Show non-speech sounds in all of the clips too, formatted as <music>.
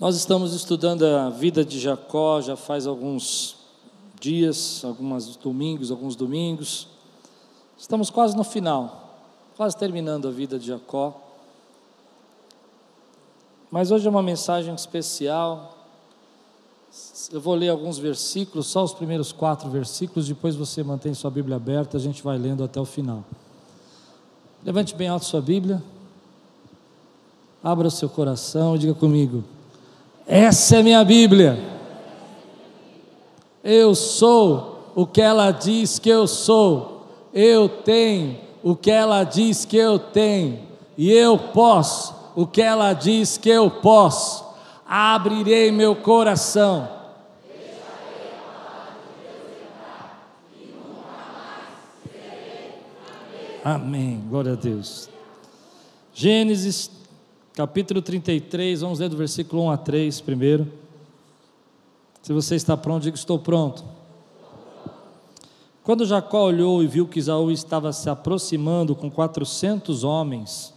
Nós estamos estudando a vida de Jacó já faz alguns dias, alguns domingos, alguns domingos. Estamos quase no final, quase terminando a vida de Jacó. Mas hoje é uma mensagem especial. Eu vou ler alguns versículos, só os primeiros quatro versículos, depois você mantém sua Bíblia aberta, a gente vai lendo até o final. Levante bem alto sua Bíblia, abra o seu coração e diga comigo: essa é minha Bíblia. Eu sou o que ela diz que eu sou. Eu tenho o que ela diz que eu tenho. E eu posso o que ela diz que eu posso. Abrirei meu coração. Amém. Glória a Deus. Gênesis capítulo 33, vamos ler do versículo 1 a 3 primeiro. Se você está pronto, diga: Estou pronto. Quando Jacó olhou e viu que Isaú estava se aproximando com 400 homens,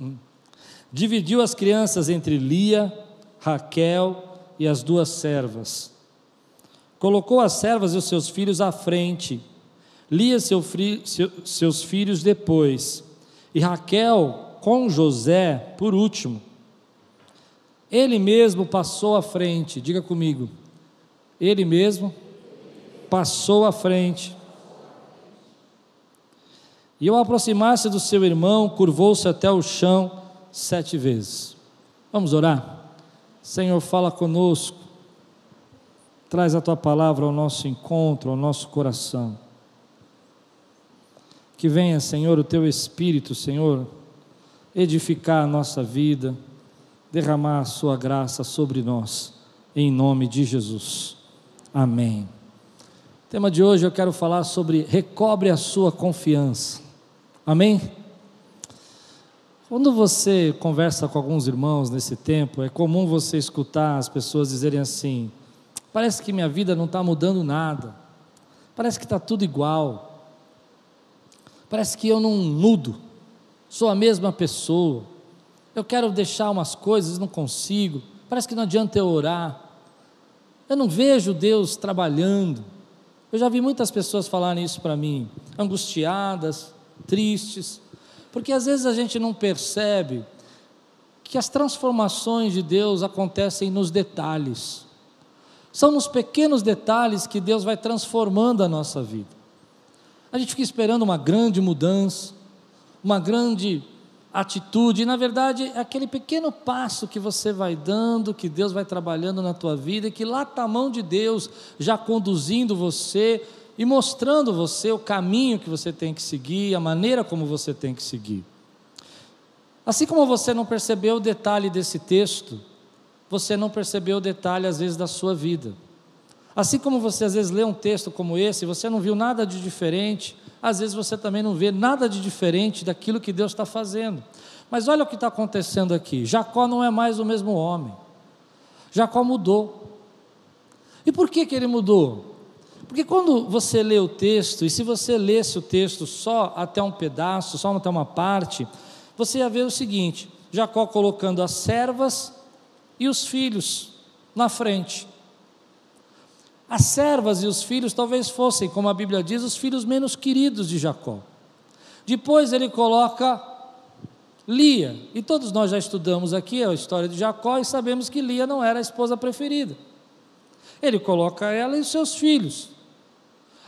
hum, dividiu as crianças entre Lia, Raquel e as duas servas. Colocou as servas e os seus filhos à frente, Lia seu, seu, seus filhos depois, e Raquel com José, por último, ele mesmo passou à frente, diga comigo, ele mesmo passou à frente. E ao aproximar-se do seu irmão, curvou-se até o chão sete vezes. Vamos orar? Senhor, fala conosco, traz a tua palavra ao nosso encontro, ao nosso coração. Que venha, Senhor, o teu Espírito, Senhor, edificar a nossa vida, derramar a sua graça sobre nós, em nome de Jesus. Amém. O tema de hoje eu quero falar sobre recobre a sua confiança. Amém? Quando você conversa com alguns irmãos nesse tempo, é comum você escutar as pessoas dizerem assim: parece que minha vida não está mudando nada, parece que está tudo igual, parece que eu não mudo sou a mesma pessoa. Eu quero deixar umas coisas, não consigo. Parece que não adianta eu orar. Eu não vejo Deus trabalhando. Eu já vi muitas pessoas falarem isso para mim, angustiadas, tristes, porque às vezes a gente não percebe que as transformações de Deus acontecem nos detalhes. São nos pequenos detalhes que Deus vai transformando a nossa vida. A gente fica esperando uma grande mudança, uma grande atitude, e na verdade é aquele pequeno passo que você vai dando, que Deus vai trabalhando na tua vida, e que lá está a mão de Deus já conduzindo você e mostrando você o caminho que você tem que seguir, a maneira como você tem que seguir. Assim como você não percebeu o detalhe desse texto, você não percebeu o detalhe às vezes da sua vida. Assim como você às vezes lê um texto como esse, você não viu nada de diferente, às vezes você também não vê nada de diferente daquilo que Deus está fazendo. Mas olha o que está acontecendo aqui: Jacó não é mais o mesmo homem. Jacó mudou. E por que, que ele mudou? Porque quando você lê o texto, e se você lesse o texto só até um pedaço, só até uma parte, você ia ver o seguinte: Jacó colocando as servas e os filhos na frente. As servas e os filhos talvez fossem, como a Bíblia diz, os filhos menos queridos de Jacó. Depois ele coloca Lia, e todos nós já estudamos aqui a história de Jacó e sabemos que Lia não era a esposa preferida. Ele coloca ela e os seus filhos.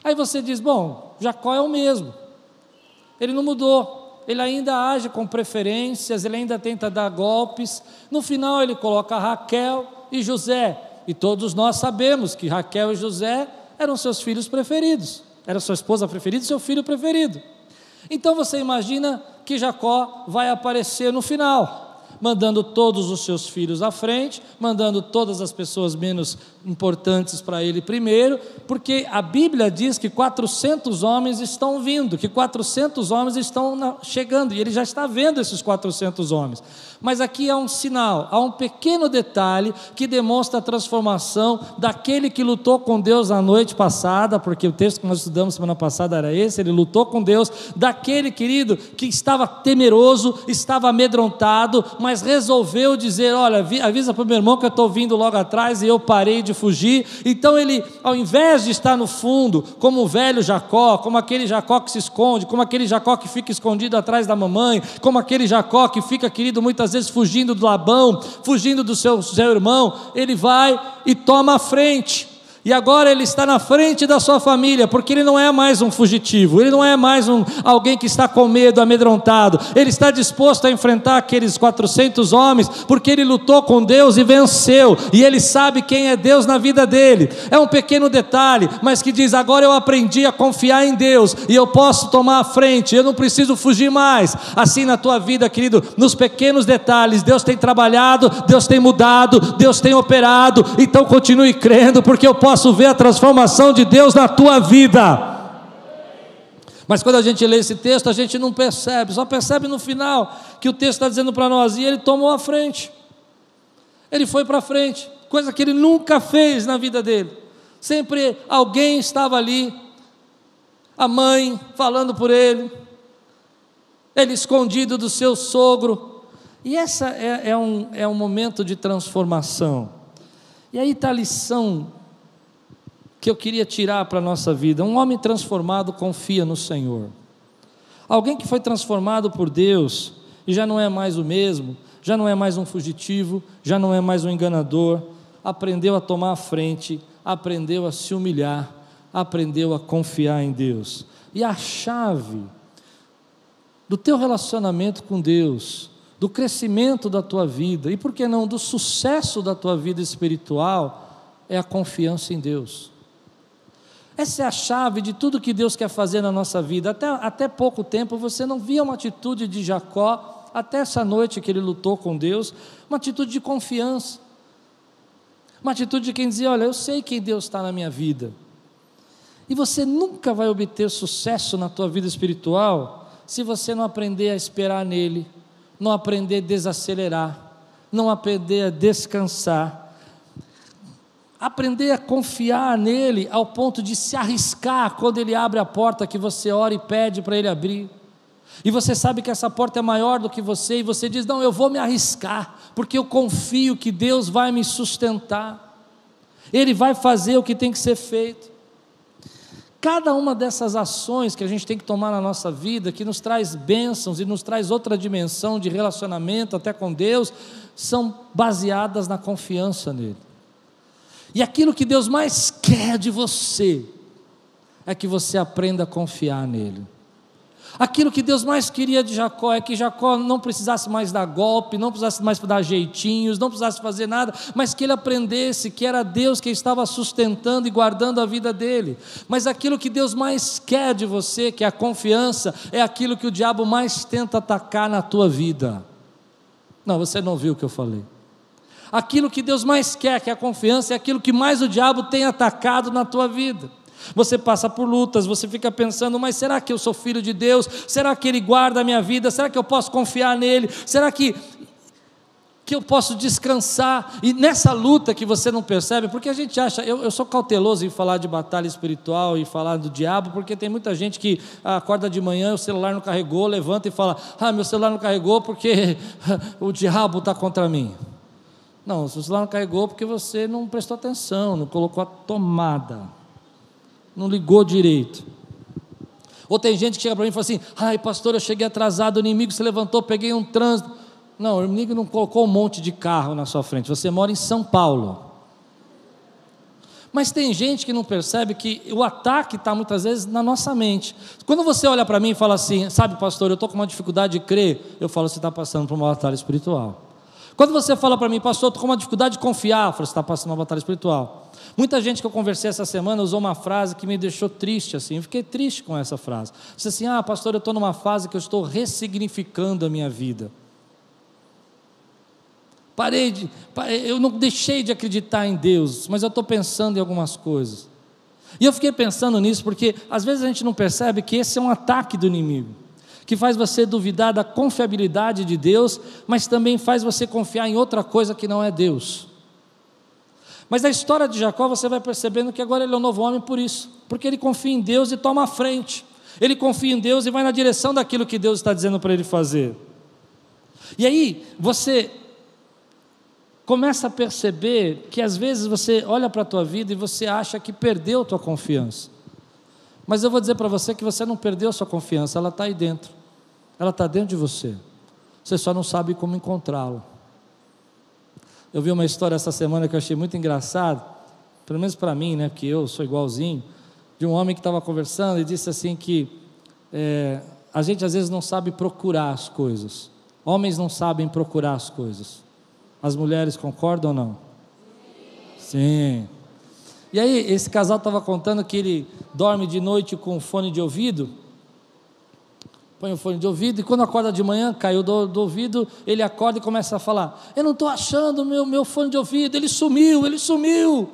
Aí você diz: bom, Jacó é o mesmo, ele não mudou, ele ainda age com preferências, ele ainda tenta dar golpes. No final, ele coloca Raquel e José. E todos nós sabemos que Raquel e José eram seus filhos preferidos, era sua esposa preferida e seu filho preferido. Então você imagina que Jacó vai aparecer no final mandando todos os seus filhos à frente, mandando todas as pessoas menos importantes para ele primeiro, porque a Bíblia diz que 400 homens estão vindo, que 400 homens estão chegando, e ele já está vendo esses 400 homens. Mas aqui há um sinal, há um pequeno detalhe que demonstra a transformação daquele que lutou com Deus na noite passada, porque o texto que nós estudamos semana passada era esse, ele lutou com Deus, daquele querido que estava temeroso, estava amedrontado, mas resolveu dizer: Olha, avisa para o meu irmão que eu estou vindo logo atrás e eu parei de fugir. Então ele, ao invés de estar no fundo, como o velho Jacó, como aquele Jacó que se esconde, como aquele Jacó que fica escondido atrás da mamãe, como aquele Jacó que fica, querido, muitas vezes fugindo do Labão, fugindo do seu, seu irmão, ele vai e toma a frente. E agora ele está na frente da sua família, porque ele não é mais um fugitivo, ele não é mais um, alguém que está com medo, amedrontado. Ele está disposto a enfrentar aqueles 400 homens, porque ele lutou com Deus e venceu, e ele sabe quem é Deus na vida dele. É um pequeno detalhe, mas que diz: agora eu aprendi a confiar em Deus, e eu posso tomar a frente, eu não preciso fugir mais. Assim na tua vida, querido, nos pequenos detalhes, Deus tem trabalhado, Deus tem mudado, Deus tem operado, então continue crendo, porque eu posso posso ver a transformação de Deus na tua vida. Mas quando a gente lê esse texto, a gente não percebe, só percebe no final que o texto está dizendo para nós, e ele tomou a frente. Ele foi para frente, coisa que ele nunca fez na vida dele. Sempre alguém estava ali, a mãe falando por ele, ele escondido do seu sogro. E essa é, é um, é um momento de transformação. E aí está a lição que eu queria tirar para a nossa vida. Um homem transformado confia no Senhor. Alguém que foi transformado por Deus e já não é mais o mesmo, já não é mais um fugitivo, já não é mais um enganador, aprendeu a tomar a frente, aprendeu a se humilhar, aprendeu a confiar em Deus. E a chave do teu relacionamento com Deus, do crescimento da tua vida e por que não do sucesso da tua vida espiritual é a confiança em Deus. Essa é a chave de tudo que Deus quer fazer na nossa vida. Até, até pouco tempo você não via uma atitude de Jacó, até essa noite que ele lutou com Deus, uma atitude de confiança. Uma atitude de quem dizia: Olha, eu sei quem Deus está na minha vida. E você nunca vai obter sucesso na tua vida espiritual se você não aprender a esperar nele, não aprender a desacelerar, não aprender a descansar aprender a confiar nele ao ponto de se arriscar quando ele abre a porta que você ora e pede para ele abrir. E você sabe que essa porta é maior do que você, e você diz: Não, eu vou me arriscar, porque eu confio que Deus vai me sustentar, Ele vai fazer o que tem que ser feito. Cada uma dessas ações que a gente tem que tomar na nossa vida, que nos traz bênçãos e nos traz outra dimensão de relacionamento até com Deus, são baseadas na confiança nele. E aquilo que Deus mais quer de você é que você aprenda a confiar nele. Aquilo que Deus mais queria de Jacó é que Jacó não precisasse mais dar golpe, não precisasse mais dar jeitinhos, não precisasse fazer nada, mas que ele aprendesse que era Deus que estava sustentando e guardando a vida dele. Mas aquilo que Deus mais quer de você, que é a confiança, é aquilo que o diabo mais tenta atacar na tua vida. Não, você não viu o que eu falei. Aquilo que Deus mais quer, que é a confiança, é aquilo que mais o diabo tem atacado na tua vida. Você passa por lutas, você fica pensando, mas será que eu sou filho de Deus? Será que Ele guarda a minha vida? Será que eu posso confiar nele? Será que, que eu posso descansar? E nessa luta que você não percebe, porque a gente acha, eu, eu sou cauteloso em falar de batalha espiritual e falar do diabo, porque tem muita gente que acorda de manhã, o celular não carregou, levanta e fala: Ah, meu celular não carregou porque <laughs> o diabo está contra mim. Não, o celular não carregou porque você não prestou atenção, não colocou a tomada, não ligou direito. Ou tem gente que chega para mim e fala assim: ai, pastor, eu cheguei atrasado, o inimigo se levantou, peguei um trânsito. Não, o inimigo não colocou um monte de carro na sua frente, você mora em São Paulo. Mas tem gente que não percebe que o ataque está muitas vezes na nossa mente. Quando você olha para mim e fala assim, sabe, pastor, eu estou com uma dificuldade de crer, eu falo, você está passando por uma batalha espiritual. Quando você fala para mim, pastor, estou com uma dificuldade de confiar, você está passando uma batalha espiritual. Muita gente que eu conversei essa semana usou uma frase que me deixou triste, assim, eu fiquei triste com essa frase. Disse assim: ah, pastor, eu estou numa fase que eu estou ressignificando a minha vida. Parei de. Eu não deixei de acreditar em Deus, mas eu estou pensando em algumas coisas. E eu fiquei pensando nisso porque às vezes a gente não percebe que esse é um ataque do inimigo que faz você duvidar da confiabilidade de Deus, mas também faz você confiar em outra coisa que não é Deus. Mas na história de Jacó você vai percebendo que agora ele é um novo homem por isso, porque ele confia em Deus e toma a frente. Ele confia em Deus e vai na direção daquilo que Deus está dizendo para ele fazer. E aí você começa a perceber que às vezes você olha para a tua vida e você acha que perdeu a tua confiança. Mas eu vou dizer para você que você não perdeu a sua confiança, ela está aí dentro. Ela está dentro de você. Você só não sabe como encontrá-la. Eu vi uma história essa semana que eu achei muito engraçado, pelo menos para mim, né, porque eu sou igualzinho, de um homem que estava conversando e disse assim que é, a gente às vezes não sabe procurar as coisas. Homens não sabem procurar as coisas. As mulheres concordam ou não? Sim. E aí, esse casal estava contando que ele dorme de noite com fone de ouvido. Põe o fone de ouvido e quando acorda de manhã, caiu do, do ouvido, ele acorda e começa a falar: Eu não estou achando meu, meu fone de ouvido, ele sumiu, ele sumiu.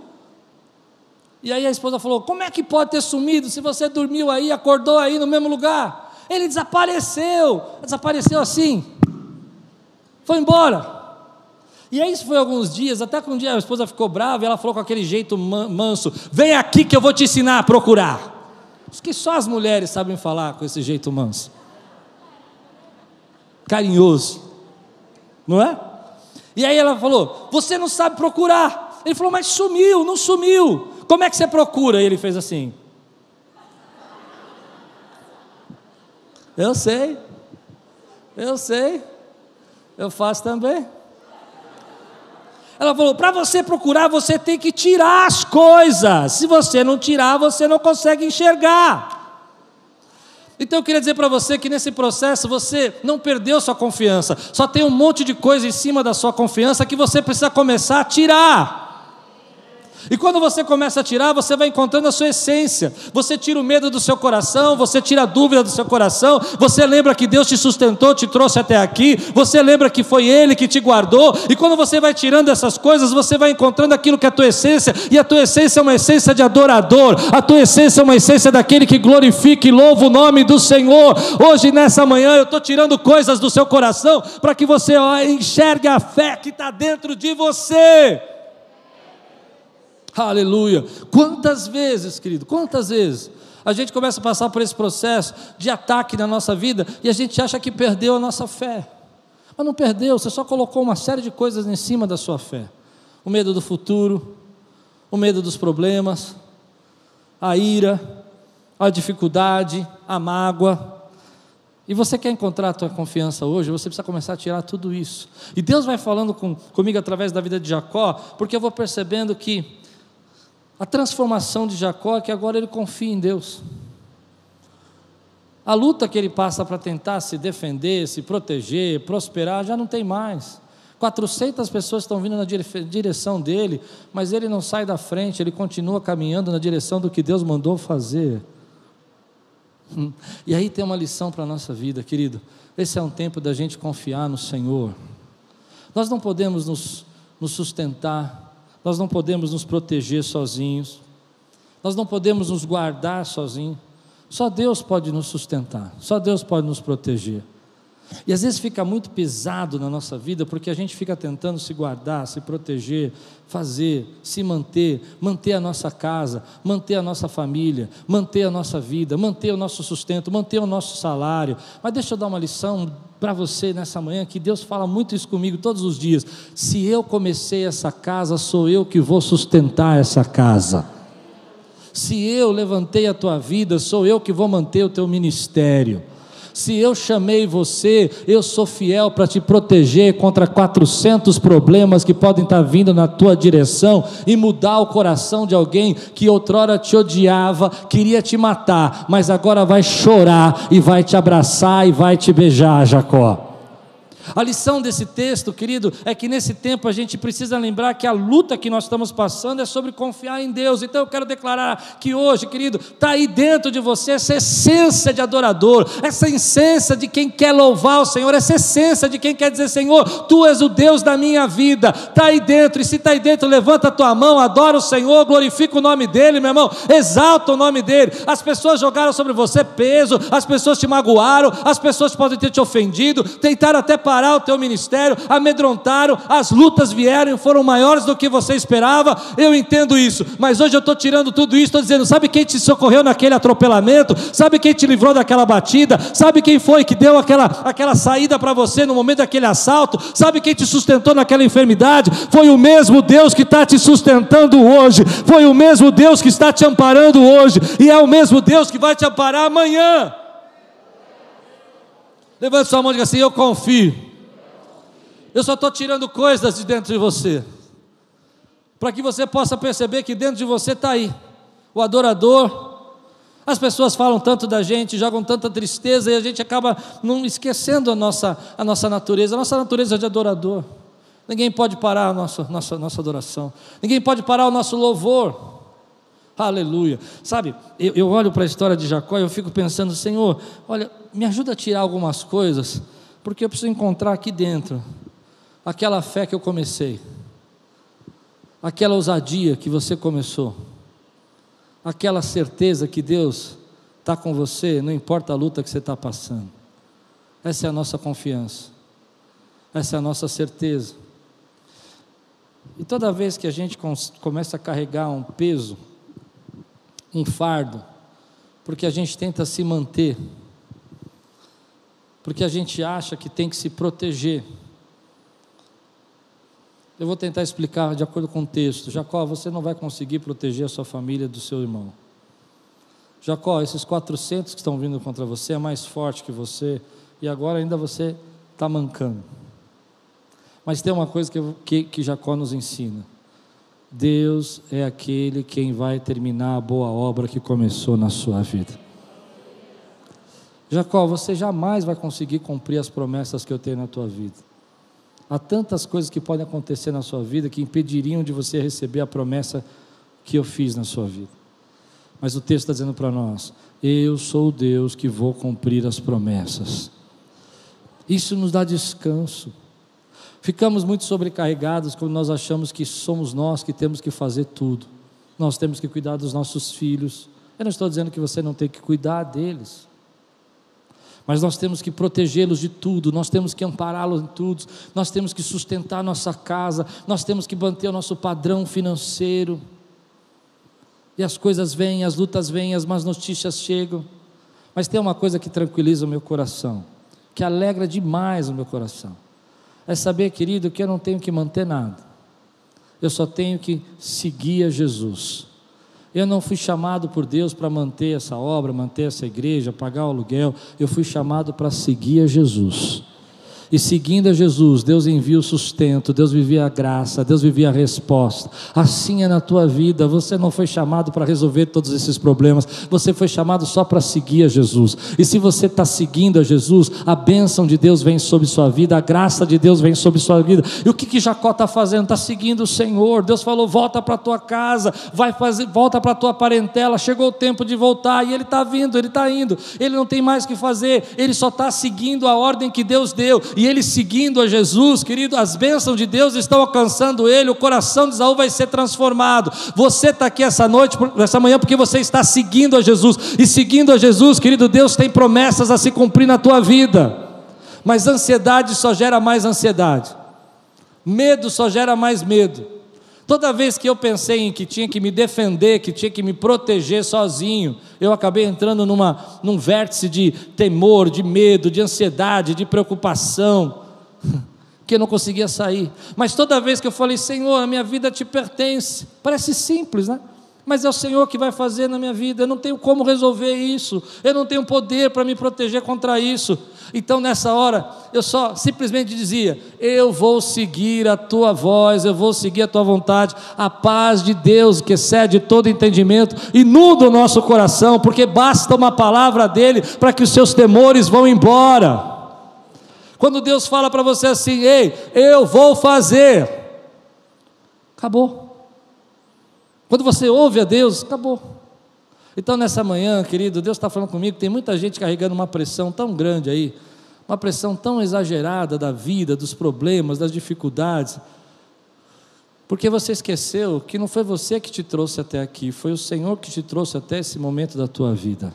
E aí a esposa falou: Como é que pode ter sumido se você dormiu aí, acordou aí no mesmo lugar? Ele desapareceu, desapareceu assim, foi embora. E aí isso foi alguns dias, até que um dia a esposa ficou brava e ela falou com aquele jeito manso: Vem aqui que eu vou te ensinar a procurar. Acho que só as mulheres sabem falar com esse jeito manso, carinhoso, não é? E aí ela falou: Você não sabe procurar. Ele falou: Mas sumiu, não sumiu. Como é que você procura? E ele fez assim. Eu sei, eu sei, eu faço também. Ela falou: para você procurar, você tem que tirar as coisas. Se você não tirar, você não consegue enxergar. Então eu queria dizer para você que nesse processo você não perdeu sua confiança, só tem um monte de coisa em cima da sua confiança que você precisa começar a tirar. E quando você começa a tirar, você vai encontrando a sua essência. Você tira o medo do seu coração, você tira a dúvida do seu coração, você lembra que Deus te sustentou, te trouxe até aqui, você lembra que foi Ele que te guardou, e quando você vai tirando essas coisas, você vai encontrando aquilo que é a tua essência, e a tua essência é uma essência de adorador, a tua essência é uma essência daquele que glorifica e louva o nome do Senhor. Hoje, nessa manhã, eu estou tirando coisas do seu coração para que você enxergue a fé que está dentro de você. Aleluia. Quantas vezes, querido, quantas vezes a gente começa a passar por esse processo de ataque na nossa vida e a gente acha que perdeu a nossa fé. Mas não perdeu, você só colocou uma série de coisas em cima da sua fé. O medo do futuro, o medo dos problemas, a ira, a dificuldade, a mágoa. E você quer encontrar a tua confiança hoje, você precisa começar a tirar tudo isso. E Deus vai falando com, comigo através da vida de Jacó, porque eu vou percebendo que a transformação de Jacó é que agora ele confia em Deus. A luta que ele passa para tentar se defender, se proteger, prosperar, já não tem mais. 400 pessoas estão vindo na direção dele, mas ele não sai da frente, ele continua caminhando na direção do que Deus mandou fazer. Hum. E aí tem uma lição para a nossa vida, querido. Esse é um tempo da gente confiar no Senhor. Nós não podemos nos, nos sustentar nós não podemos nos proteger sozinhos. Nós não podemos nos guardar sozinhos. Só Deus pode nos sustentar. Só Deus pode nos proteger. E às vezes fica muito pesado na nossa vida porque a gente fica tentando se guardar, se proteger, fazer, se manter, manter a nossa casa, manter a nossa família, manter a nossa vida, manter o nosso sustento, manter o nosso salário. Mas deixa eu dar uma lição para você nessa manhã que Deus fala muito isso comigo todos os dias. Se eu comecei essa casa, sou eu que vou sustentar essa casa. Se eu levantei a tua vida, sou eu que vou manter o teu ministério. Se eu chamei você, eu sou fiel para te proteger contra 400 problemas que podem estar vindo na tua direção e mudar o coração de alguém que outrora te odiava, queria te matar, mas agora vai chorar e vai te abraçar e vai te beijar, Jacó. A lição desse texto, querido, é que nesse tempo a gente precisa lembrar que a luta que nós estamos passando é sobre confiar em Deus. Então eu quero declarar que hoje, querido, está aí dentro de você essa essência de adorador, essa essência de quem quer louvar o Senhor, essa essência de quem quer dizer: Senhor, tu és o Deus da minha vida. Está aí dentro, e se está aí dentro, levanta a tua mão, adora o Senhor, glorifica o nome dEle, meu irmão, exalta o nome dEle. As pessoas jogaram sobre você peso, as pessoas te magoaram, as pessoas podem ter te ofendido, tentaram até parar o teu ministério, amedrontaram, as lutas vieram e foram maiores do que você esperava. Eu entendo isso, mas hoje eu estou tirando tudo isso, estou dizendo: sabe quem te socorreu naquele atropelamento? Sabe quem te livrou daquela batida? Sabe quem foi que deu aquela, aquela saída para você no momento daquele assalto? Sabe quem te sustentou naquela enfermidade? Foi o mesmo Deus que está te sustentando hoje, foi o mesmo Deus que está te amparando hoje, e é o mesmo Deus que vai te amparar amanhã. Levante sua mão e diga assim: Eu confio. Eu só estou tirando coisas de dentro de você, para que você possa perceber que dentro de você está aí o adorador. As pessoas falam tanto da gente, jogam tanta tristeza e a gente acaba não esquecendo a nossa, a nossa natureza. A nossa natureza é de adorador. Ninguém pode parar a nossa, nossa, nossa adoração. Ninguém pode parar o nosso louvor. Aleluia. Sabe, eu, eu olho para a história de Jacó e eu fico pensando, Senhor, olha, me ajuda a tirar algumas coisas, porque eu preciso encontrar aqui dentro aquela fé que eu comecei, aquela ousadia que você começou, aquela certeza que Deus está com você, não importa a luta que você está passando. Essa é a nossa confiança, essa é a nossa certeza. E toda vez que a gente começa a carregar um peso, um fardo, porque a gente tenta se manter, porque a gente acha que tem que se proteger. Eu vou tentar explicar de acordo com o texto. Jacó, você não vai conseguir proteger a sua família do seu irmão. Jacó, esses 400 que estão vindo contra você é mais forte que você e agora ainda você está mancando. Mas tem uma coisa que, que, que Jacó nos ensina. Deus é aquele quem vai terminar a boa obra que começou na sua vida. Jacó, você jamais vai conseguir cumprir as promessas que eu tenho na tua vida. Há tantas coisas que podem acontecer na sua vida que impediriam de você receber a promessa que eu fiz na sua vida. Mas o texto está dizendo para nós: Eu sou o Deus que vou cumprir as promessas. Isso nos dá descanso. Ficamos muito sobrecarregados quando nós achamos que somos nós que temos que fazer tudo. Nós temos que cuidar dos nossos filhos. Eu não estou dizendo que você não tem que cuidar deles. Mas nós temos que protegê-los de tudo, nós temos que ampará-los em tudo, nós temos que sustentar nossa casa, nós temos que manter o nosso padrão financeiro. E as coisas vêm, as lutas vêm, as más notícias chegam. Mas tem uma coisa que tranquiliza o meu coração, que alegra demais o meu coração é saber, querido, que eu não tenho que manter nada, eu só tenho que seguir a Jesus. Eu não fui chamado por Deus para manter essa obra, manter essa igreja, pagar o aluguel, eu fui chamado para seguir a Jesus. E seguindo a Jesus, Deus envia o sustento, Deus vivia a graça, Deus vivia a resposta. Assim é na tua vida, você não foi chamado para resolver todos esses problemas, você foi chamado só para seguir a Jesus. E se você está seguindo a Jesus, a bênção de Deus vem sobre sua vida, a graça de Deus vem sobre sua vida. E o que, que Jacó está fazendo? Está seguindo o Senhor. Deus falou: volta para tua casa, vai fazer, volta para tua parentela. Chegou o tempo de voltar e ele está vindo, ele está indo. Ele não tem mais o que fazer, ele só está seguindo a ordem que Deus deu e ele seguindo a Jesus, querido, as bênçãos de Deus estão alcançando ele, o coração de Isaú vai ser transformado. Você está aqui essa noite, essa manhã, porque você está seguindo a Jesus, e seguindo a Jesus, querido, Deus tem promessas a se cumprir na tua vida, mas ansiedade só gera mais ansiedade, medo só gera mais medo. Toda vez que eu pensei em que tinha que me defender, que tinha que me proteger sozinho, eu acabei entrando numa, num vértice de temor, de medo, de ansiedade, de preocupação, <laughs> que eu não conseguia sair. Mas toda vez que eu falei, Senhor, a minha vida te pertence, parece simples, né? Mas é o Senhor que vai fazer na minha vida, eu não tenho como resolver isso, eu não tenho poder para me proteger contra isso. Então nessa hora, eu só simplesmente dizia: Eu vou seguir a tua voz, eu vou seguir a tua vontade. A paz de Deus, que excede todo entendimento, inunda o nosso coração, porque basta uma palavra dele para que os seus temores vão embora. Quando Deus fala para você assim: Ei, eu vou fazer, acabou. Quando você ouve a Deus, acabou. Então, nessa manhã, querido, Deus está falando comigo, tem muita gente carregando uma pressão tão grande aí, uma pressão tão exagerada da vida, dos problemas, das dificuldades, porque você esqueceu que não foi você que te trouxe até aqui, foi o Senhor que te trouxe até esse momento da tua vida.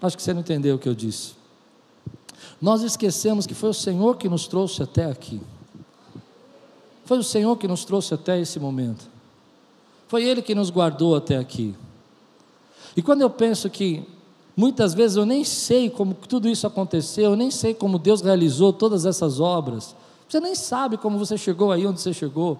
Acho que você não entendeu o que eu disse. Nós esquecemos que foi o Senhor que nos trouxe até aqui. Foi o Senhor que nos trouxe até esse momento. Foi Ele que nos guardou até aqui. E quando eu penso que muitas vezes eu nem sei como tudo isso aconteceu, eu nem sei como Deus realizou todas essas obras. Você nem sabe como você chegou aí onde você chegou.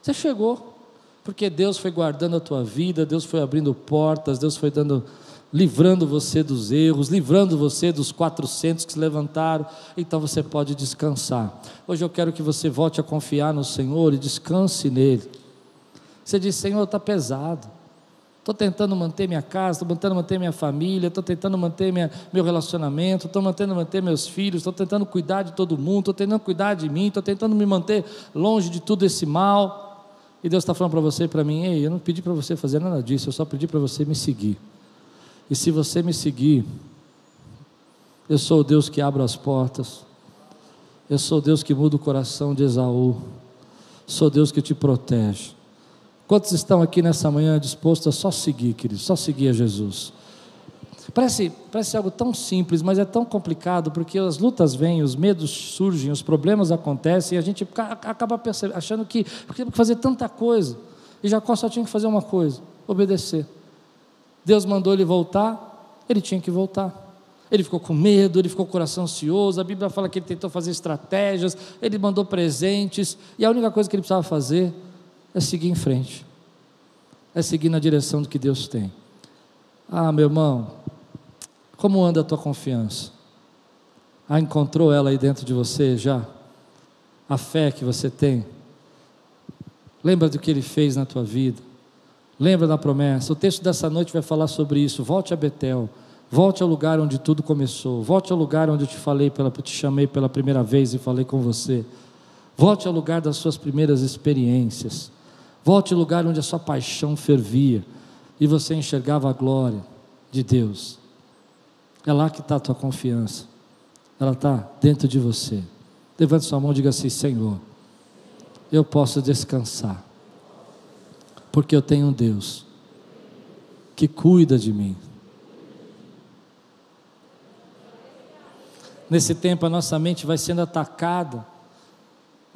Você chegou porque Deus foi guardando a tua vida, Deus foi abrindo portas, Deus foi dando livrando você dos erros, livrando você dos 400 que se levantaram, então você pode descansar. Hoje eu quero que você volte a confiar no Senhor e descanse nele. Você diz: Senhor, está pesado. Estou tentando manter minha casa, estou tentando manter minha família, estou tentando manter minha, meu relacionamento, estou tentando manter meus filhos, estou tentando cuidar de todo mundo, estou tentando cuidar de mim, estou tentando me manter longe de tudo esse mal. E Deus está falando para você e para mim: Ei, eu não pedi para você fazer nada disso, eu só pedi para você me seguir. E se você me seguir, eu sou o Deus que abre as portas, eu sou o Deus que muda o coração de Esaú, sou Deus que te protege. Quantos estão aqui nessa manhã dispostos a só seguir, queridos, só seguir a Jesus? Parece, parece algo tão simples, mas é tão complicado, porque as lutas vêm, os medos surgem, os problemas acontecem, e a gente acaba achando que tem que fazer tanta coisa. E Jacó só tinha que fazer uma coisa: obedecer. Deus mandou ele voltar, ele tinha que voltar. Ele ficou com medo, ele ficou com o coração ansioso. A Bíblia fala que ele tentou fazer estratégias, ele mandou presentes, e a única coisa que ele precisava fazer é seguir em frente, é seguir na direção do que Deus tem. Ah, meu irmão, como anda a tua confiança? Ah, encontrou ela aí dentro de você já? A fé que você tem? Lembra do que ele fez na tua vida? Lembra da promessa? O texto dessa noite vai falar sobre isso. Volte a Betel. Volte ao lugar onde tudo começou. Volte ao lugar onde eu te falei, pela, te chamei pela primeira vez e falei com você. Volte ao lugar das suas primeiras experiências. Volte ao lugar onde a sua paixão fervia e você enxergava a glória de Deus. É lá que está a tua confiança. Ela está dentro de você. Levante sua mão e diga assim: Senhor, eu posso descansar porque eu tenho um Deus que cuida de mim. Nesse tempo a nossa mente vai sendo atacada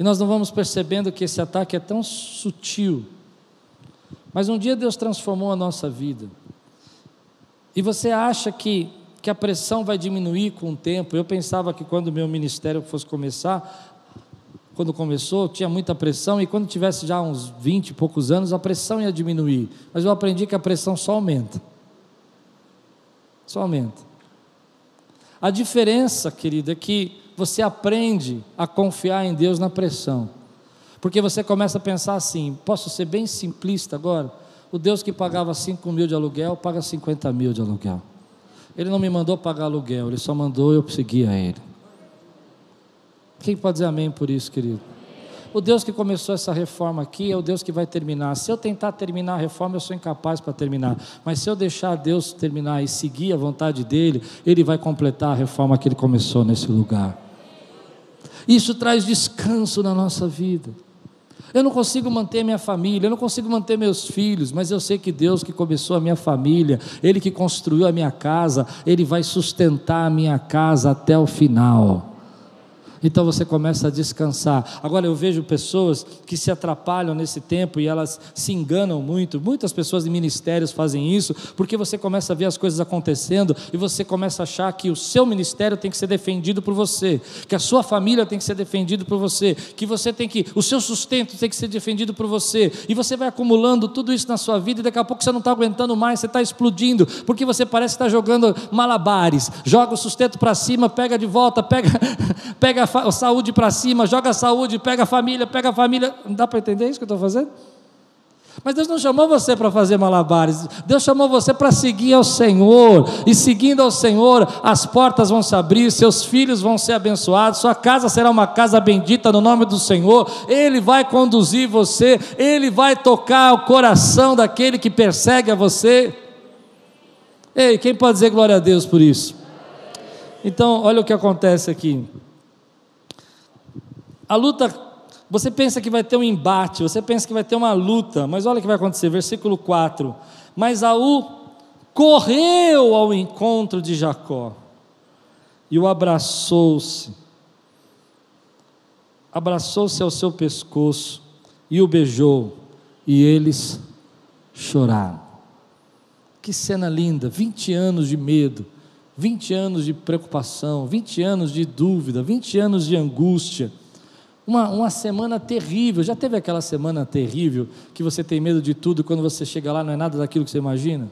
e nós não vamos percebendo que esse ataque é tão sutil. Mas um dia Deus transformou a nossa vida. E você acha que, que a pressão vai diminuir com o tempo? Eu pensava que quando o meu ministério fosse começar, quando começou, tinha muita pressão, e quando tivesse já uns 20 e poucos anos, a pressão ia diminuir. Mas eu aprendi que a pressão só aumenta. Só aumenta. A diferença, querida, é que você aprende a confiar em Deus na pressão. Porque você começa a pensar assim: posso ser bem simplista agora? O Deus que pagava 5 mil de aluguel, paga 50 mil de aluguel. Ele não me mandou pagar aluguel, ele só mandou eu seguir a ele. Quem pode dizer amém por isso, querido? O Deus que começou essa reforma aqui é o Deus que vai terminar. Se eu tentar terminar a reforma, eu sou incapaz para terminar. Mas se eu deixar Deus terminar e seguir a vontade dele, ele vai completar a reforma que ele começou nesse lugar. Isso traz descanso na nossa vida. Eu não consigo manter minha família, eu não consigo manter meus filhos, mas eu sei que Deus que começou a minha família, Ele que construiu a minha casa, Ele vai sustentar a minha casa até o final. Então você começa a descansar. Agora eu vejo pessoas que se atrapalham nesse tempo e elas se enganam muito. Muitas pessoas em ministérios fazem isso, porque você começa a ver as coisas acontecendo e você começa a achar que o seu ministério tem que ser defendido por você, que a sua família tem que ser defendida por você, que você tem que, o seu sustento tem que ser defendido por você. E você vai acumulando tudo isso na sua vida e daqui a pouco você não está aguentando mais, você está explodindo, porque você parece estar jogando malabares. Joga o sustento para cima, pega de volta, pega, <laughs> pega saúde para cima, joga a saúde, pega a família, pega a família. Não dá para entender isso que eu estou fazendo? Mas Deus não chamou você para fazer malabares, Deus chamou você para seguir ao Senhor, e seguindo ao Senhor, as portas vão se abrir, seus filhos vão ser abençoados, sua casa será uma casa bendita no nome do Senhor, Ele vai conduzir você, Ele vai tocar o coração daquele que persegue a você. Ei, quem pode dizer glória a Deus por isso? Então, olha o que acontece aqui. A luta, você pensa que vai ter um embate, você pensa que vai ter uma luta, mas olha o que vai acontecer, versículo 4. Mas Aú correu ao encontro de Jacó e o abraçou-se. Abraçou-se ao seu pescoço e o beijou, e eles choraram. Que cena linda! 20 anos de medo, 20 anos de preocupação, 20 anos de dúvida, 20 anos de angústia. Uma, uma semana terrível. Já teve aquela semana terrível que você tem medo de tudo e quando você chega lá não é nada daquilo que você imagina?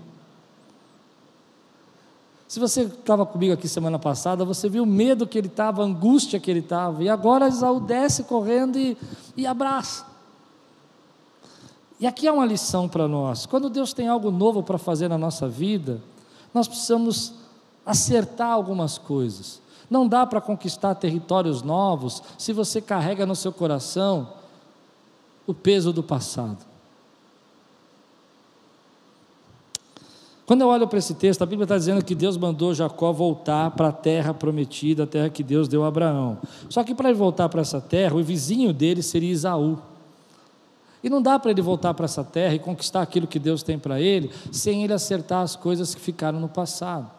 Se você estava comigo aqui semana passada, você viu o medo que ele estava, a angústia que ele estava, e agora Isaú desce correndo e, e abraça. E aqui é uma lição para nós: quando Deus tem algo novo para fazer na nossa vida, nós precisamos acertar algumas coisas. Não dá para conquistar territórios novos se você carrega no seu coração o peso do passado. Quando eu olho para esse texto, a Bíblia está dizendo que Deus mandou Jacó voltar para a terra prometida, a terra que Deus deu a Abraão. Só que para ele voltar para essa terra, o vizinho dele seria Isaú. E não dá para ele voltar para essa terra e conquistar aquilo que Deus tem para ele, sem ele acertar as coisas que ficaram no passado.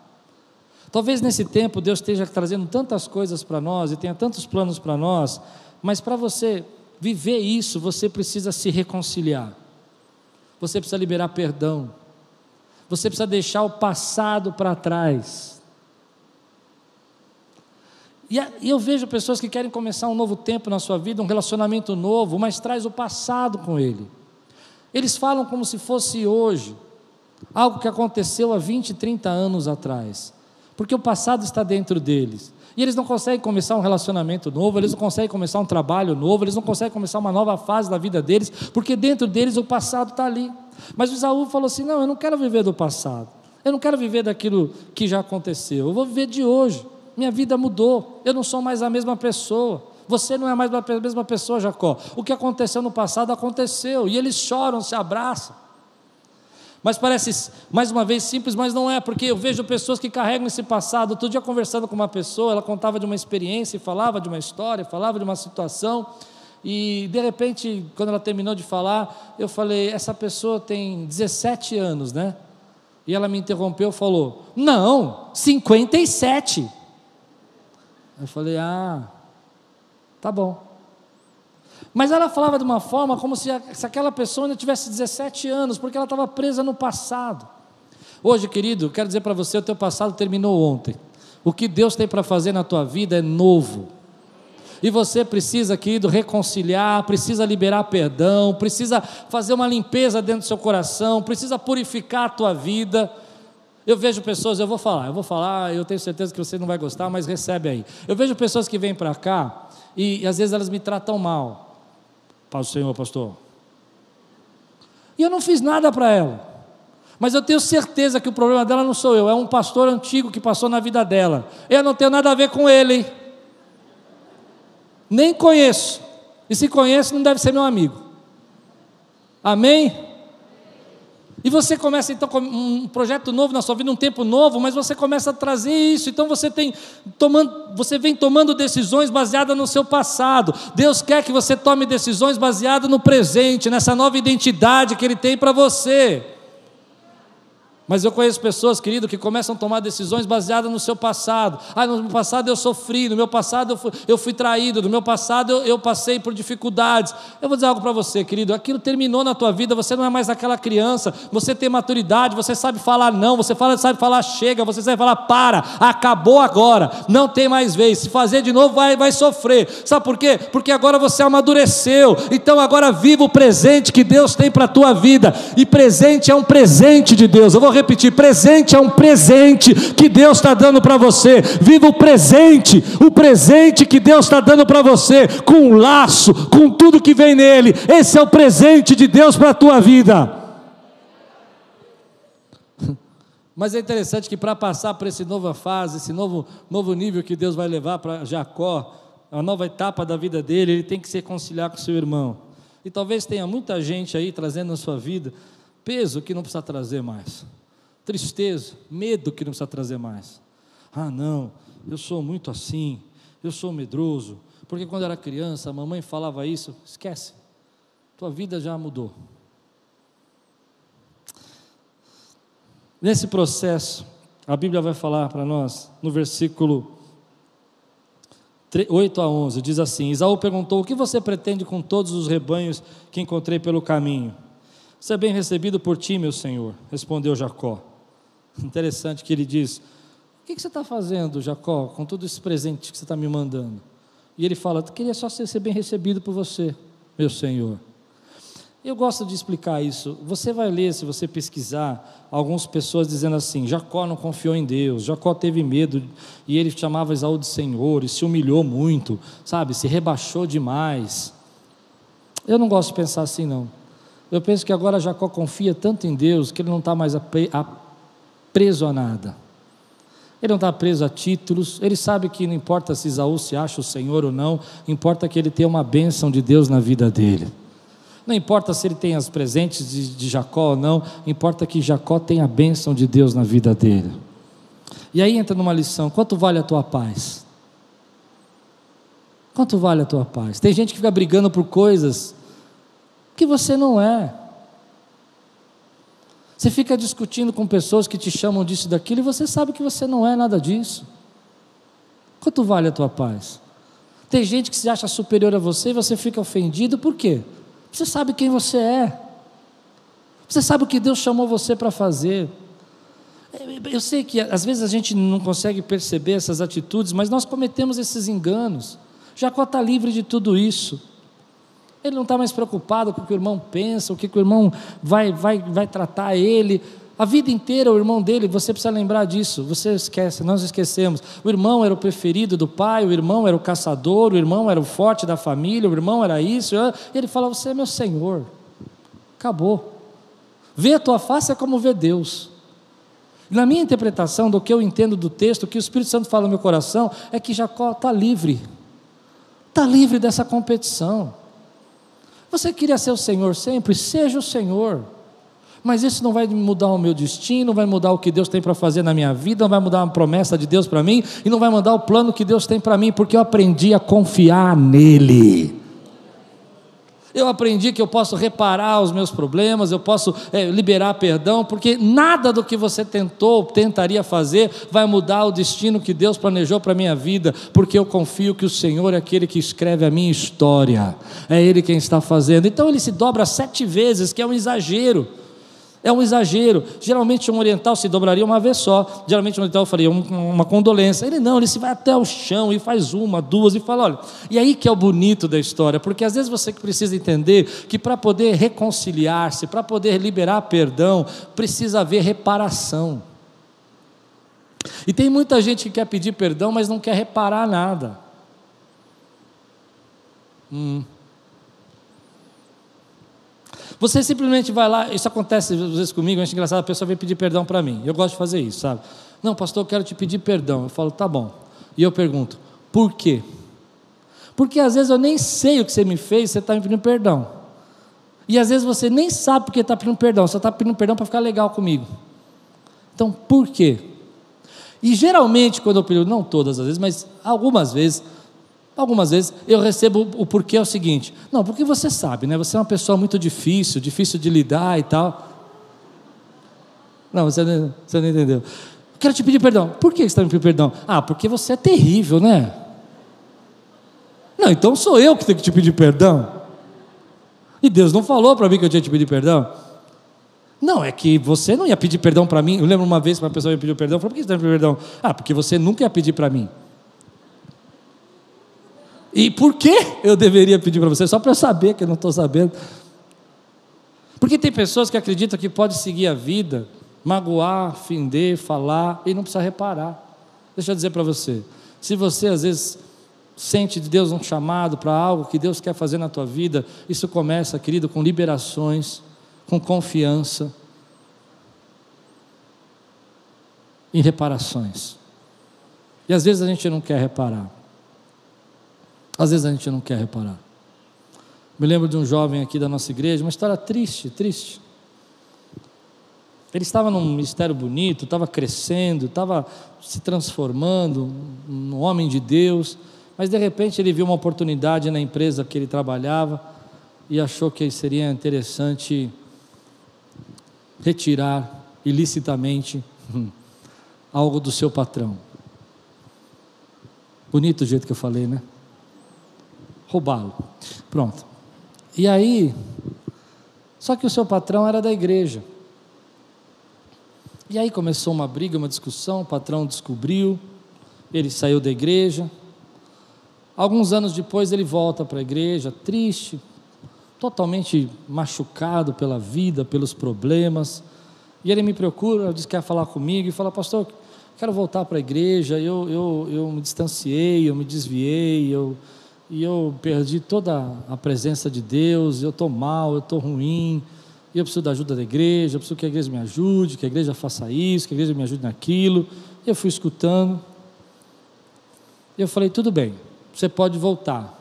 Talvez nesse tempo Deus esteja trazendo tantas coisas para nós e tenha tantos planos para nós, mas para você viver isso, você precisa se reconciliar. Você precisa liberar perdão. Você precisa deixar o passado para trás. E eu vejo pessoas que querem começar um novo tempo na sua vida, um relacionamento novo, mas traz o passado com ele. Eles falam como se fosse hoje, algo que aconteceu há 20, 30 anos atrás, porque o passado está dentro deles. E eles não conseguem começar um relacionamento novo, eles não conseguem começar um trabalho novo, eles não conseguem começar uma nova fase da vida deles, porque dentro deles o passado está ali. Mas o Isaú falou assim: não, eu não quero viver do passado, eu não quero viver daquilo que já aconteceu, eu vou viver de hoje. Minha vida mudou, eu não sou mais a mesma pessoa. Você não é mais a mesma pessoa, Jacó. O que aconteceu no passado aconteceu, e eles choram, se abraçam. Mas parece, mais uma vez, simples, mas não é, porque eu vejo pessoas que carregam esse passado. Outro dia, conversando com uma pessoa, ela contava de uma experiência, falava de uma história, falava de uma situação, e de repente, quando ela terminou de falar, eu falei: essa pessoa tem 17 anos, né? E ela me interrompeu e falou: não, 57. Eu falei: ah, tá bom. Mas ela falava de uma forma como se, se aquela pessoa ainda tivesse 17 anos, porque ela estava presa no passado. Hoje, querido, quero dizer para você: o teu passado terminou ontem. O que Deus tem para fazer na tua vida é novo. E você precisa, querido, reconciliar, precisa liberar perdão, precisa fazer uma limpeza dentro do seu coração, precisa purificar a tua vida. Eu vejo pessoas, eu vou falar, eu vou falar, eu tenho certeza que você não vai gostar, mas recebe aí. Eu vejo pessoas que vêm para cá e, e às vezes elas me tratam mal. Paz do Senhor, pastor. E eu não fiz nada para ela. Mas eu tenho certeza que o problema dela não sou eu, é um pastor antigo que passou na vida dela. Eu não tenho nada a ver com ele. Nem conheço. E se conheço, não deve ser meu amigo. Amém? E você começa então um projeto novo na sua vida, um tempo novo, mas você começa a trazer isso. Então você tem tomando, você vem tomando decisões baseadas no seu passado. Deus quer que você tome decisões baseadas no presente, nessa nova identidade que ele tem para você. Mas eu conheço pessoas, querido, que começam a tomar decisões baseadas no seu passado. Ah, no meu passado eu sofri, no meu passado eu fui, eu fui traído, no meu passado eu, eu, passei por dificuldades. Eu vou dizer algo para você, querido: aquilo terminou na tua vida, você não é mais aquela criança, você tem maturidade, você sabe falar não, você fala, sabe falar chega, você sabe falar para, acabou agora, não tem mais vez. Se fazer de novo, vai, vai sofrer. Sabe por quê? Porque agora você amadureceu. Então agora viva o presente que Deus tem para a tua vida. E presente é um presente de Deus. Eu vou repetir: presente é um presente que Deus está dando para você. Viva o presente, o presente que Deus está dando para você, com um laço, com tudo que vem nele. Esse é o presente de Deus para a tua vida. Mas é interessante que para passar por essa nova fase, esse novo, novo nível que Deus vai levar para Jacó, a nova etapa da vida dele, ele tem que se reconciliar com seu irmão. E talvez tenha muita gente aí trazendo na sua vida peso que não precisa trazer mais tristeza, medo que não precisa trazer mais. Ah, não, eu sou muito assim, eu sou medroso, porque quando era criança a mamãe falava isso, esquece, tua vida já mudou. Nesse processo, a Bíblia vai falar para nós, no versículo 8 a 11, diz assim: Isaú perguntou: O que você pretende com todos os rebanhos que encontrei pelo caminho? Ser bem recebido por ti, meu senhor, respondeu Jacó. Interessante que ele diz: O que você está fazendo, Jacó, com todo esse presente que você está me mandando? E ele fala: Queria só ser bem recebido por você, meu senhor. Eu gosto de explicar isso. Você vai ler, se você pesquisar, algumas pessoas dizendo assim: Jacó não confiou em Deus, Jacó teve medo e ele chamava Esaú de Senhor e se humilhou muito, sabe? Se rebaixou demais. Eu não gosto de pensar assim, não. Eu penso que agora Jacó confia tanto em Deus que ele não está mais preso a nada. Ele não está preso a títulos, ele sabe que não importa se Esaú se acha o Senhor ou não, importa que ele tenha uma bênção de Deus na vida dele. Não importa se ele tem as presentes de, de Jacó ou não, importa que Jacó tenha a bênção de Deus na vida dele. E aí entra numa lição: quanto vale a tua paz? Quanto vale a tua paz? Tem gente que fica brigando por coisas que você não é. Você fica discutindo com pessoas que te chamam disso e daquilo e você sabe que você não é nada disso. Quanto vale a tua paz? Tem gente que se acha superior a você e você fica ofendido, por quê? Você sabe quem você é. Você sabe o que Deus chamou você para fazer. Eu sei que às vezes a gente não consegue perceber essas atitudes, mas nós cometemos esses enganos. Jacó está livre de tudo isso. Ele não está mais preocupado com o que o irmão pensa, o que o irmão vai, vai, vai tratar ele. A vida inteira o irmão dele, você precisa lembrar disso. Você esquece, nós esquecemos. O irmão era o preferido do pai, o irmão era o caçador, o irmão era o forte da família, o irmão era isso. E ele fala: Você é meu Senhor. Acabou. Ver a tua face é como ver Deus. Na minha interpretação do que eu entendo do texto, o que o Espírito Santo fala no meu coração é que Jacó está livre. Está livre dessa competição. Você queria ser o Senhor sempre? Seja o Senhor. Mas isso não vai mudar o meu destino, não vai mudar o que Deus tem para fazer na minha vida, não vai mudar a promessa de Deus para mim, e não vai mudar o plano que Deus tem para mim, porque eu aprendi a confiar nele. Eu aprendi que eu posso reparar os meus problemas, eu posso é, liberar perdão, porque nada do que você tentou, tentaria fazer, vai mudar o destino que Deus planejou para a minha vida, porque eu confio que o Senhor é aquele que escreve a minha história, é Ele quem está fazendo. Então ele se dobra sete vezes, que é um exagero. É um exagero. Geralmente um oriental se dobraria uma vez só. Geralmente um oriental faria uma condolência. Ele não, ele se vai até o chão e faz uma, duas e fala: olha. E aí que é o bonito da história, porque às vezes você precisa entender que para poder reconciliar-se, para poder liberar perdão, precisa haver reparação. E tem muita gente que quer pedir perdão, mas não quer reparar nada. Hum. Você simplesmente vai lá, isso acontece às vezes comigo, acho engraçado, a pessoa vem pedir perdão para mim. Eu gosto de fazer isso, sabe? Não, pastor, eu quero te pedir perdão. Eu falo, tá bom. E eu pergunto, por quê? Porque às vezes eu nem sei o que você me fez, você está me pedindo perdão. E às vezes você nem sabe porque está pedindo perdão, só está pedindo perdão para ficar legal comigo. Então, por quê? E geralmente, quando eu peço, não todas as vezes, mas algumas vezes, Algumas vezes eu recebo o porquê é o seguinte: não, porque você sabe, né? Você é uma pessoa muito difícil, difícil de lidar e tal. Não, você não, você não entendeu. Quero te pedir perdão. Por que você está me pedindo perdão? Ah, porque você é terrível, né? Não, então sou eu que tenho que te pedir perdão. E Deus não falou para mim que eu tinha que te pedir perdão. Não, é que você não ia pedir perdão para mim. Eu lembro uma vez que uma pessoa me pediu perdão. Eu falei, por que você está me pedindo perdão? Ah, porque você nunca ia pedir para mim. E por que eu deveria pedir para você? Só para eu saber que eu não estou sabendo. Porque tem pessoas que acreditam que pode seguir a vida, magoar, fender, falar e não precisa reparar. Deixa eu dizer para você: se você às vezes sente de Deus um chamado para algo que Deus quer fazer na tua vida, isso começa, querido, com liberações, com confiança, em reparações. E às vezes a gente não quer reparar. Às vezes a gente não quer reparar. Me lembro de um jovem aqui da nossa igreja, uma história triste, triste. Ele estava num ministério bonito, estava crescendo, estava se transformando, um homem de Deus, mas de repente ele viu uma oportunidade na empresa que ele trabalhava e achou que seria interessante retirar ilicitamente <laughs> algo do seu patrão. Bonito o jeito que eu falei, né? Roubá-lo. Pronto. E aí, só que o seu patrão era da igreja. E aí começou uma briga, uma discussão, o patrão descobriu, ele saiu da igreja. Alguns anos depois ele volta para a igreja, triste, totalmente machucado pela vida, pelos problemas. E ele me procura, diz que quer falar comigo e fala: Pastor, quero voltar para a igreja. Eu, eu, eu me distanciei, eu me desviei, eu, e eu perdi toda a presença de Deus. Eu estou mal, eu estou ruim. E eu preciso da ajuda da igreja, eu preciso que a igreja me ajude, que a igreja faça isso, que a igreja me ajude naquilo. Eu fui escutando. E eu falei: tudo bem, você pode voltar.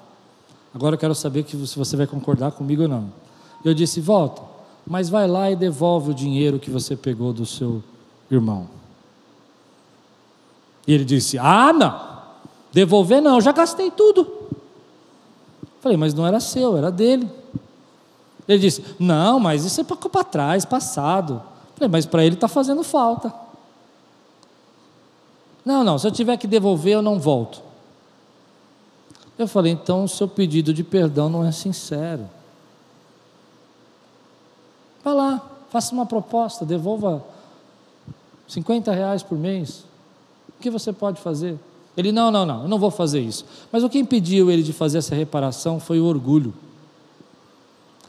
Agora eu quero saber se você vai concordar comigo ou não. Eu disse: volta, mas vai lá e devolve o dinheiro que você pegou do seu irmão. E ele disse: Ah, não, devolver não, eu já gastei tudo. Falei, mas não era seu, era dele. Ele disse: Não, mas isso é para trás, passado. Falei, mas para ele está fazendo falta. Não, não, se eu tiver que devolver, eu não volto. Eu falei, então o seu pedido de perdão não é sincero. Vá lá, faça uma proposta, devolva 50 reais por mês. O que você pode fazer? Ele, não, não, não, eu não vou fazer isso. Mas o que impediu ele de fazer essa reparação foi o orgulho.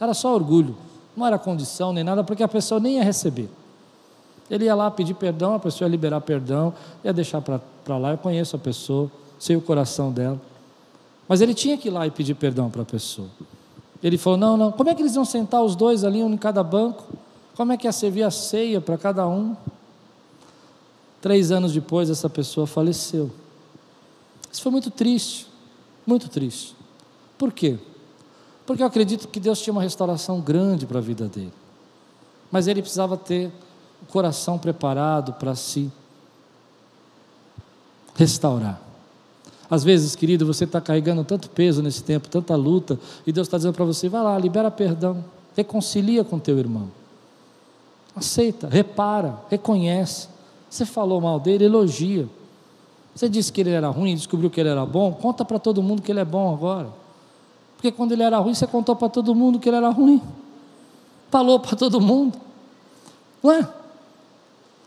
Era só orgulho. Não era condição nem nada, porque a pessoa nem ia receber. Ele ia lá pedir perdão, a pessoa ia liberar perdão, ia deixar para lá. Eu conheço a pessoa, sei o coração dela. Mas ele tinha que ir lá e pedir perdão para a pessoa. Ele falou: não, não, como é que eles iam sentar os dois ali, um em cada banco? Como é que ia servir a ceia para cada um? Três anos depois, essa pessoa faleceu. Isso foi muito triste, muito triste. Por quê? Porque eu acredito que Deus tinha uma restauração grande para a vida dele. Mas ele precisava ter o coração preparado para se restaurar. Às vezes, querido, você está carregando tanto peso nesse tempo, tanta luta, e Deus está dizendo para você: vai lá, libera perdão, reconcilia com teu irmão, aceita, repara, reconhece. Você falou mal dele, elogia. Você disse que ele era ruim, descobriu que ele era bom, conta para todo mundo que ele é bom agora. Porque quando ele era ruim, você contou para todo mundo que ele era ruim. Falou para todo mundo. Não é?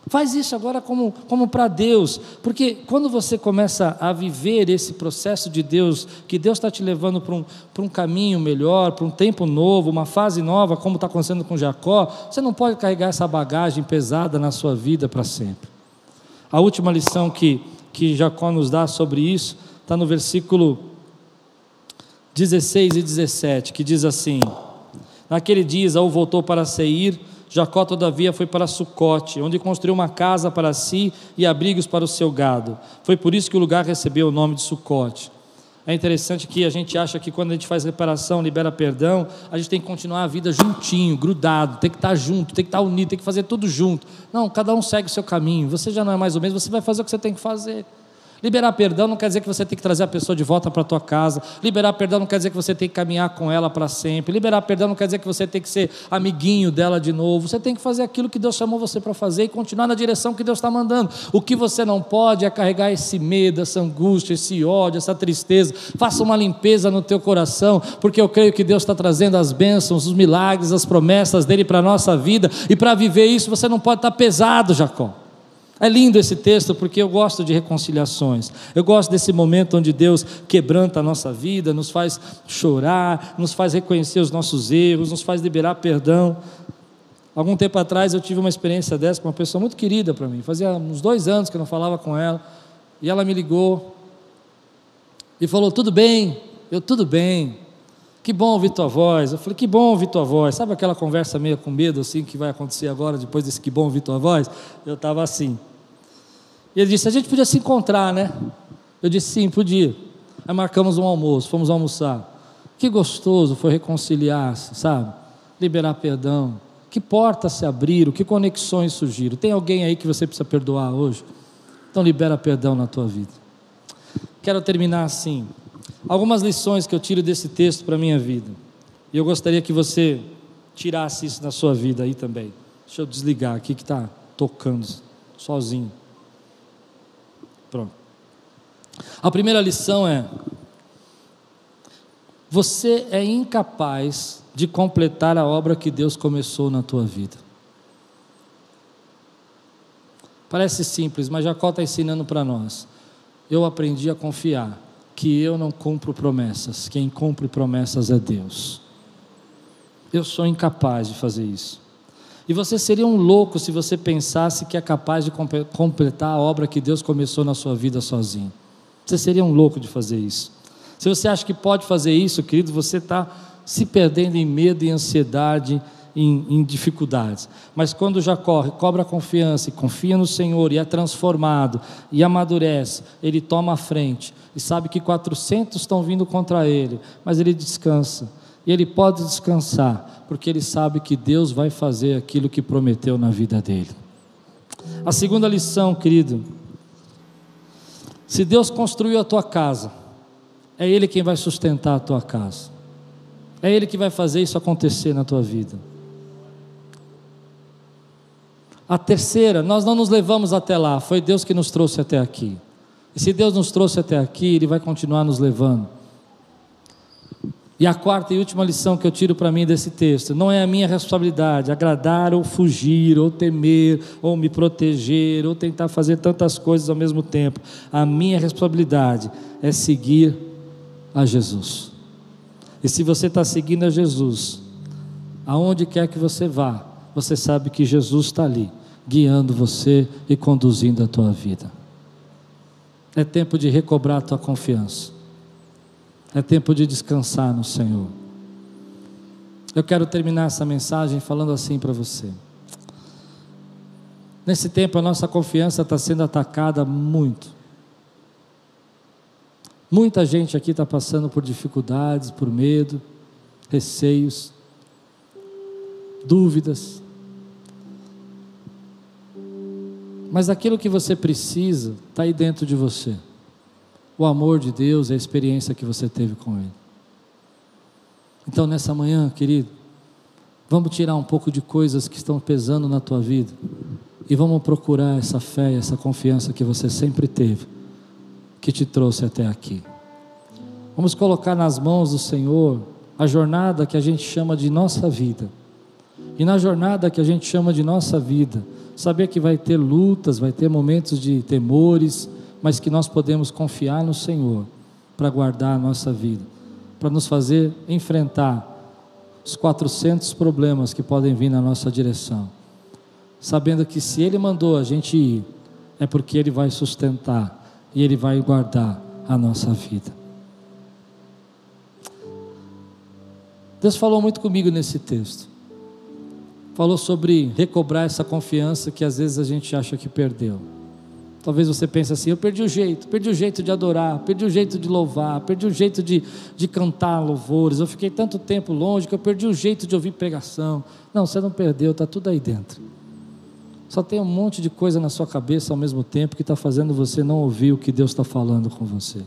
Faz isso agora como, como para Deus, porque quando você começa a viver esse processo de Deus, que Deus está te levando para um, um caminho melhor, para um tempo novo, uma fase nova, como está acontecendo com Jacó, você não pode carregar essa bagagem pesada na sua vida para sempre. A última lição que, que Jacó nos dá sobre isso está no versículo 16 e 17, que diz assim: Naquele dia Isaú voltou para Seir Jacó, todavia, foi para Sucote, onde construiu uma casa para si e abrigos para o seu gado. Foi por isso que o lugar recebeu o nome de Sucote. É interessante que a gente acha que quando a gente faz reparação, libera perdão, a gente tem que continuar a vida juntinho, grudado, tem que estar junto, tem que estar unido, tem que fazer tudo junto. Não, cada um segue o seu caminho. Você já não é mais ou menos, você vai fazer o que você tem que fazer. Liberar perdão não quer dizer que você tem que trazer a pessoa de volta para a tua casa. Liberar perdão não quer dizer que você tem que caminhar com ela para sempre. Liberar perdão não quer dizer que você tem que ser amiguinho dela de novo. Você tem que fazer aquilo que Deus chamou você para fazer e continuar na direção que Deus está mandando. O que você não pode é carregar esse medo, essa angústia, esse ódio, essa tristeza. Faça uma limpeza no teu coração, porque eu creio que Deus está trazendo as bênçãos, os milagres, as promessas dele para a nossa vida. E para viver isso você não pode estar tá pesado, Jacó. É lindo esse texto porque eu gosto de reconciliações. Eu gosto desse momento onde Deus quebranta a nossa vida, nos faz chorar, nos faz reconhecer os nossos erros, nos faz liberar perdão. Algum tempo atrás eu tive uma experiência dessa com uma pessoa muito querida para mim. Fazia uns dois anos que eu não falava com ela. E ela me ligou e falou: Tudo bem? Eu, tudo bem. Que bom ouvir tua voz. Eu falei, que bom ouvir tua voz. Sabe aquela conversa meio com medo assim que vai acontecer agora, depois desse que bom ouvir tua voz? Eu estava assim. E ele disse: A gente podia se encontrar, né? Eu disse: Sim, podia. Aí marcamos um almoço, fomos almoçar. Que gostoso foi reconciliar-se, sabe? Liberar perdão. Que portas se abriram, que conexões surgiram. Tem alguém aí que você precisa perdoar hoje? Então libera perdão na tua vida. Quero terminar assim. Algumas lições que eu tiro desse texto para a minha vida. E eu gostaria que você tirasse isso na sua vida aí também. Deixa eu desligar aqui que está tocando sozinho. Pronto. A primeira lição é: você é incapaz de completar a obra que Deus começou na tua vida. Parece simples, mas Jacó está ensinando para nós. Eu aprendi a confiar que eu não cumpro promessas, quem cumpre promessas é Deus. Eu sou incapaz de fazer isso. E você seria um louco se você pensasse que é capaz de completar a obra que Deus começou na sua vida sozinho. Você seria um louco de fazer isso. Se você acha que pode fazer isso, querido, você está se perdendo em medo e ansiedade, em, em, dificuldades. Mas quando corre, cobra a confiança e confia no Senhor e é transformado e amadurece, ele toma a frente e sabe que 400 estão vindo contra ele, mas ele descansa. E ele pode descansar, porque ele sabe que Deus vai fazer aquilo que prometeu na vida dele. A segunda lição, querido, se Deus construiu a tua casa, é Ele quem vai sustentar a tua casa, é Ele que vai fazer isso acontecer na tua vida. A terceira, nós não nos levamos até lá, foi Deus que nos trouxe até aqui. E se Deus nos trouxe até aqui, Ele vai continuar nos levando. E a quarta e última lição que eu tiro para mim desse texto: não é a minha responsabilidade agradar ou fugir, ou temer, ou me proteger, ou tentar fazer tantas coisas ao mesmo tempo. A minha responsabilidade é seguir a Jesus. E se você está seguindo a Jesus, aonde quer que você vá, você sabe que Jesus está ali, guiando você e conduzindo a tua vida. É tempo de recobrar a tua confiança. É tempo de descansar no Senhor. Eu quero terminar essa mensagem falando assim para você. Nesse tempo a nossa confiança está sendo atacada muito. Muita gente aqui está passando por dificuldades, por medo, receios, dúvidas. Mas aquilo que você precisa está aí dentro de você o amor de Deus, a experiência que você teve com Ele. Então, nessa manhã, querido, vamos tirar um pouco de coisas que estão pesando na tua vida e vamos procurar essa fé, essa confiança que você sempre teve, que te trouxe até aqui. Vamos colocar nas mãos do Senhor a jornada que a gente chama de nossa vida. E na jornada que a gente chama de nossa vida, saber que vai ter lutas, vai ter momentos de temores, mas que nós podemos confiar no Senhor para guardar a nossa vida, para nos fazer enfrentar os 400 problemas que podem vir na nossa direção, sabendo que se Ele mandou a gente ir, é porque Ele vai sustentar e Ele vai guardar a nossa vida. Deus falou muito comigo nesse texto. Falou sobre recobrar essa confiança que às vezes a gente acha que perdeu. Talvez você pense assim: eu perdi o jeito, perdi o jeito de adorar, perdi o jeito de louvar, perdi o jeito de, de cantar louvores. Eu fiquei tanto tempo longe que eu perdi o jeito de ouvir pregação. Não, você não perdeu, está tudo aí dentro. Só tem um monte de coisa na sua cabeça ao mesmo tempo que está fazendo você não ouvir o que Deus está falando com você.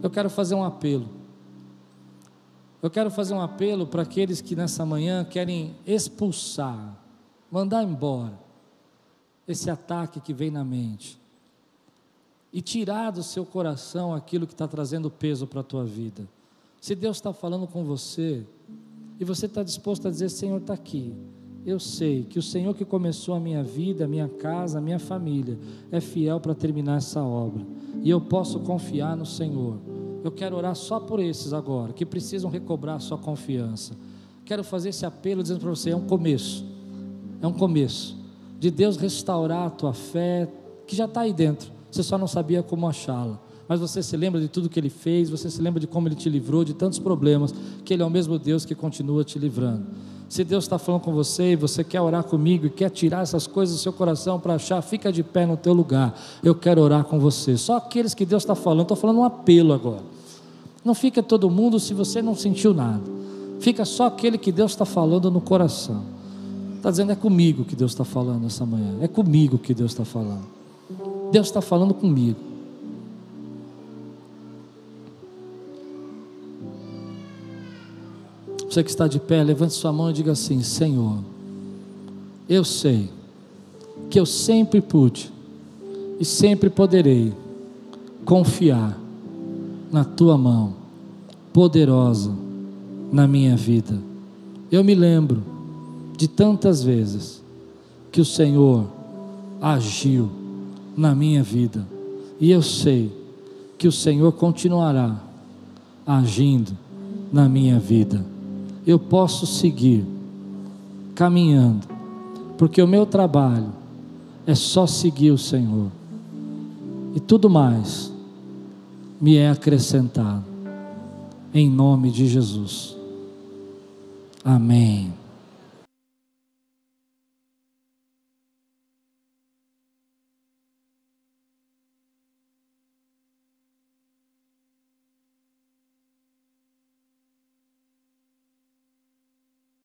Eu quero fazer um apelo. Eu quero fazer um apelo para aqueles que nessa manhã querem expulsar, mandar embora esse ataque que vem na mente e tirar do seu coração aquilo que está trazendo peso para a tua vida. Se Deus está falando com você e você está disposto a dizer: Senhor, está aqui. Eu sei que o Senhor que começou a minha vida, a minha casa, a minha família, é fiel para terminar essa obra. E eu posso confiar no Senhor. Eu quero orar só por esses agora, que precisam recobrar a sua confiança. Quero fazer esse apelo dizendo para você: é um começo. É um começo de Deus restaurar a tua fé, que já está aí dentro, você só não sabia como achá-la. Mas você se lembra de tudo que Ele fez, você se lembra de como Ele te livrou de tantos problemas, que Ele é o mesmo Deus que continua te livrando. Se Deus está falando com você e você quer orar comigo e quer tirar essas coisas do seu coração para achar, fica de pé no teu lugar. Eu quero orar com você. Só aqueles que Deus está falando, estou falando um apelo agora. Não fica todo mundo se você não sentiu nada. Fica só aquele que Deus está falando no coração. Está dizendo, é comigo que Deus está falando essa manhã. É comigo que Deus está falando. Deus está falando comigo. Você que está de pé, levante sua mão e diga assim: Senhor, eu sei que eu sempre pude e sempre poderei confiar na tua mão poderosa na minha vida. Eu me lembro de tantas vezes que o Senhor agiu na minha vida, e eu sei que o Senhor continuará agindo na minha vida. Eu posso seguir caminhando, porque o meu trabalho é só seguir o Senhor, e tudo mais me é acrescentado, em nome de Jesus. Amém.